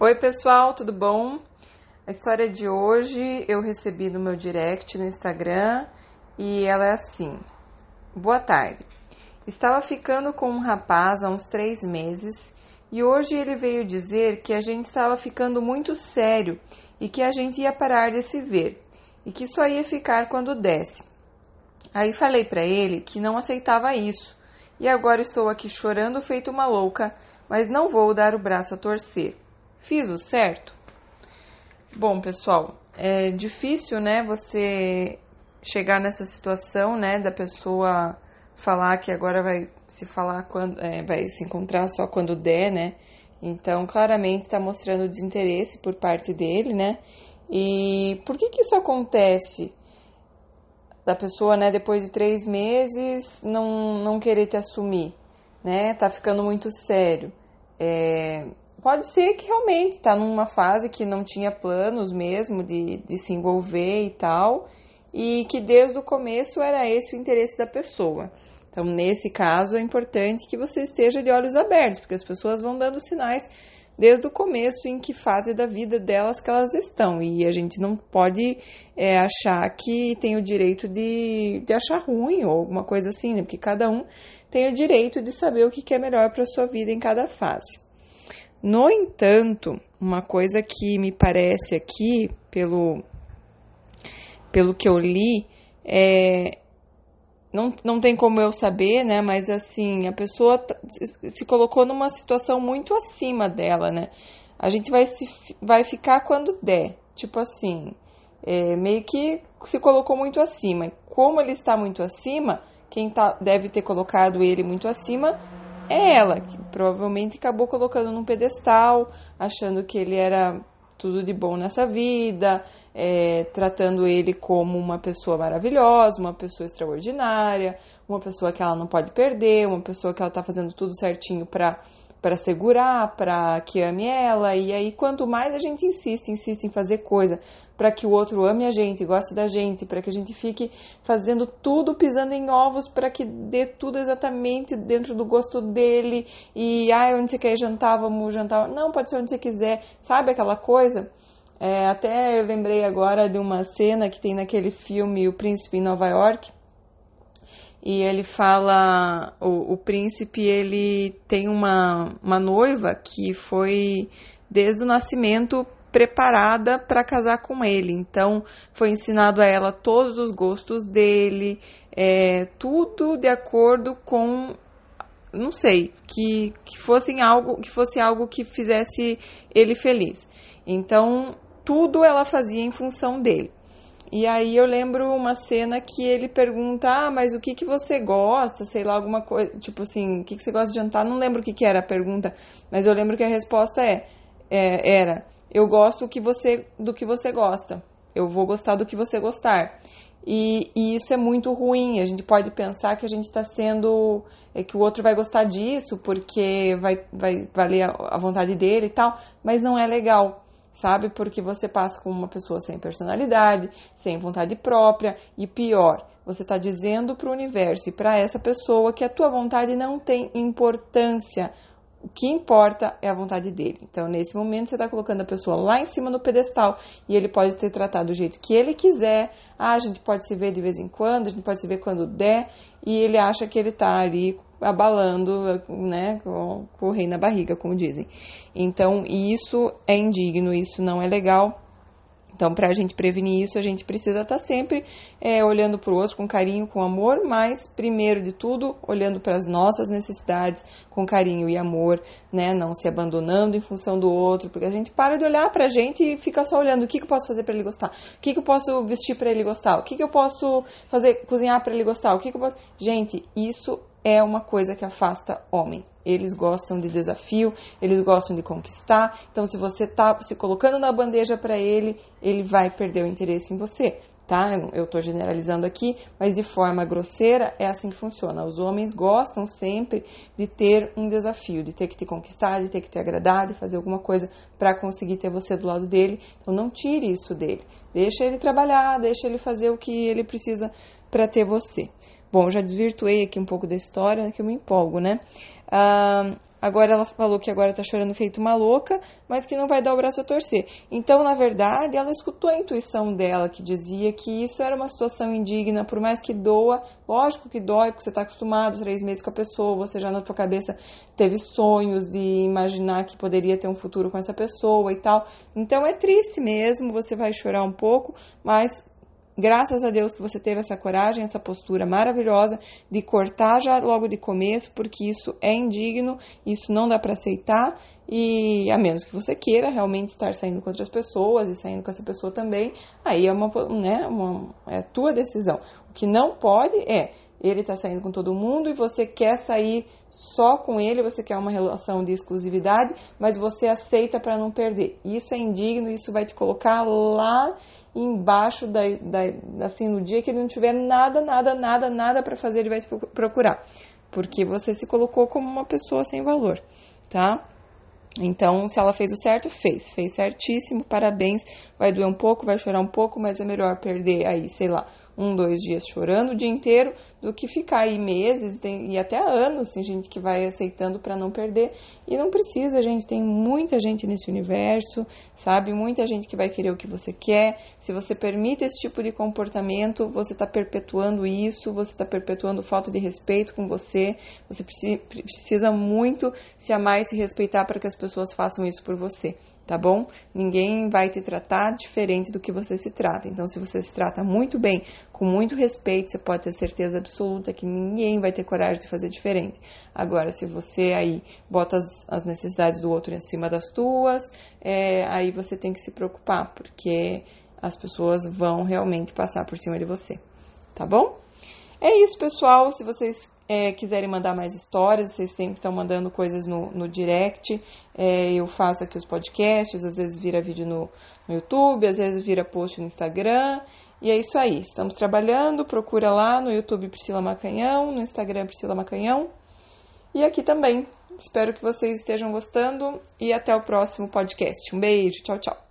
Oi, pessoal, tudo bom? A história de hoje eu recebi no meu direct no Instagram e ela é assim: Boa tarde. Estava ficando com um rapaz há uns três meses e hoje ele veio dizer que a gente estava ficando muito sério e que a gente ia parar de se ver e que só ia ficar quando desse. Aí falei para ele que não aceitava isso e agora estou aqui chorando feito uma louca, mas não vou dar o braço a torcer. Fiz o certo? Bom, pessoal, é difícil, né, você chegar nessa situação, né, da pessoa falar que agora vai se falar quando, é, vai se encontrar só quando der, né? Então, claramente está mostrando desinteresse por parte dele, né? E por que que isso acontece? Da pessoa, né, depois de três meses, não, não querer te assumir, né? Tá ficando muito sério. É, pode ser que realmente está numa fase que não tinha planos mesmo de, de se envolver e tal, e que desde o começo era esse o interesse da pessoa. Então, nesse caso, é importante que você esteja de olhos abertos, porque as pessoas vão dando sinais desde o começo em que fase da vida delas que elas estão. E a gente não pode é, achar que tem o direito de, de achar ruim ou alguma coisa assim, né? Porque cada um tem o direito de saber o que é melhor para a sua vida em cada fase. No entanto, uma coisa que me parece aqui, pelo, pelo que eu li, é, não, não tem como eu saber, né? Mas assim, a pessoa se colocou numa situação muito acima dela, né? A gente vai, se, vai ficar quando der. Tipo assim, é, meio que se colocou muito acima. Como ele está muito acima, quem tá, deve ter colocado ele muito acima é ela, que provavelmente acabou colocando num pedestal, achando que ele era tudo de bom nessa vida, é, tratando ele como uma pessoa maravilhosa, uma pessoa extraordinária, uma pessoa que ela não pode perder, uma pessoa que ela está fazendo tudo certinho para para segurar, para que ame ela. E aí, quanto mais a gente insiste, insiste em fazer coisa para que o outro ame a gente, goste da gente, para que a gente fique fazendo tudo pisando em ovos para que dê tudo exatamente dentro do gosto dele. E, ai, onde você quer jantar, vamos jantar. Não, pode ser onde você quiser. Sabe aquela coisa? É, até eu lembrei agora de uma cena que tem naquele filme O Príncipe em Nova York, e ele fala o, o príncipe ele tem uma, uma noiva que foi desde o nascimento preparada para casar com ele. Então foi ensinado a ela todos os gostos dele, é, tudo de acordo com não sei que, que fosse algo que fosse algo que fizesse ele feliz. Então tudo ela fazia em função dele. E aí eu lembro uma cena que ele pergunta, ah, mas o que que você gosta? Sei lá, alguma coisa, tipo assim, o que que você gosta de jantar? Não lembro o que que era a pergunta, mas eu lembro que a resposta é, é era, eu gosto do que você, do que você gosta. Eu vou gostar do que você gostar. E, e, isso é muito ruim. A gente pode pensar que a gente está sendo. É, que o outro vai gostar disso porque vai, vai valer a, a vontade dele e tal, mas não é legal sabe? Porque você passa como uma pessoa sem personalidade, sem vontade própria e pior, você está dizendo para o universo e para essa pessoa que a tua vontade não tem importância. O que importa é a vontade dele. Então, nesse momento, você está colocando a pessoa lá em cima no pedestal e ele pode ter tratado do jeito que ele quiser. Ah, a gente pode se ver de vez em quando, a gente pode se ver quando der, e ele acha que ele está ali abalando, né, com, com o rei na barriga, como dizem. Então, isso é indigno, isso não é legal. Então, para a gente prevenir isso, a gente precisa estar tá sempre é, olhando para o outro com carinho, com amor, mas, primeiro de tudo, olhando para as nossas necessidades com carinho e amor, né? Não se abandonando em função do outro, porque a gente para de olhar para a gente e fica só olhando o que, que eu posso fazer para ele gostar, o que, que eu posso vestir para ele gostar, o que, que eu posso fazer, cozinhar para ele gostar, o que, que eu posso. Gente, isso é uma coisa que afasta homem. Eles gostam de desafio, eles gostam de conquistar. Então, se você está se colocando na bandeja para ele, ele vai perder o interesse em você. Tá? Eu estou generalizando aqui, mas de forma grosseira é assim que funciona. Os homens gostam sempre de ter um desafio, de ter que te conquistar, de ter que te agradar, de fazer alguma coisa para conseguir ter você do lado dele. Então não tire isso dele. Deixa ele trabalhar, deixa ele fazer o que ele precisa para ter você. Bom, já desvirtuei aqui um pouco da história, que eu me empolgo, né? Ah, agora ela falou que agora tá chorando feito uma louca, mas que não vai dar o braço a torcer. Então, na verdade, ela escutou a intuição dela, que dizia que isso era uma situação indigna, por mais que doa, lógico que dói, porque você está acostumado três meses com a pessoa, você já na tua cabeça teve sonhos de imaginar que poderia ter um futuro com essa pessoa e tal. Então é triste mesmo, você vai chorar um pouco, mas Graças a Deus que você teve essa coragem, essa postura maravilhosa de cortar já logo de começo, porque isso é indigno, isso não dá para aceitar e a menos que você queira realmente estar saindo com outras pessoas e saindo com essa pessoa também, aí é uma, né, uma é a tua decisão. O que não pode é ele está saindo com todo mundo e você quer sair só com ele, você quer uma relação de exclusividade, mas você aceita para não perder. Isso é indigno, isso vai te colocar lá embaixo da, da, assim no dia que ele não tiver nada, nada, nada, nada para fazer, ele vai te procurar, porque você se colocou como uma pessoa sem valor, tá? Então, se ela fez o certo, fez, fez certíssimo, parabéns. Vai doer um pouco, vai chorar um pouco, mas é melhor perder aí, sei lá, um, dois dias chorando o dia inteiro do que ficar aí meses e até anos. Tem gente que vai aceitando para não perder e não precisa, gente. Tem muita gente nesse universo, sabe? Muita gente que vai querer o que você quer. Se você permite esse tipo de comportamento, você está perpetuando isso, você está perpetuando falta de respeito com você. Você precisa muito se amar e se respeitar para que as pessoas façam isso por você tá bom? Ninguém vai te tratar diferente do que você se trata. Então, se você se trata muito bem, com muito respeito, você pode ter certeza absoluta que ninguém vai ter coragem de fazer diferente. Agora, se você aí bota as, as necessidades do outro em cima das tuas, é, aí você tem que se preocupar, porque as pessoas vão realmente passar por cima de você, tá bom? É isso, pessoal. Se vocês é, quiserem mandar mais histórias, vocês sempre estão mandando coisas no, no direct. É, eu faço aqui os podcasts, às vezes vira vídeo no, no YouTube, às vezes vira post no Instagram. E é isso aí. Estamos trabalhando. Procura lá no YouTube Priscila Macanhão, no Instagram Priscila Macanhão. E aqui também. Espero que vocês estejam gostando e até o próximo podcast. Um beijo, tchau, tchau.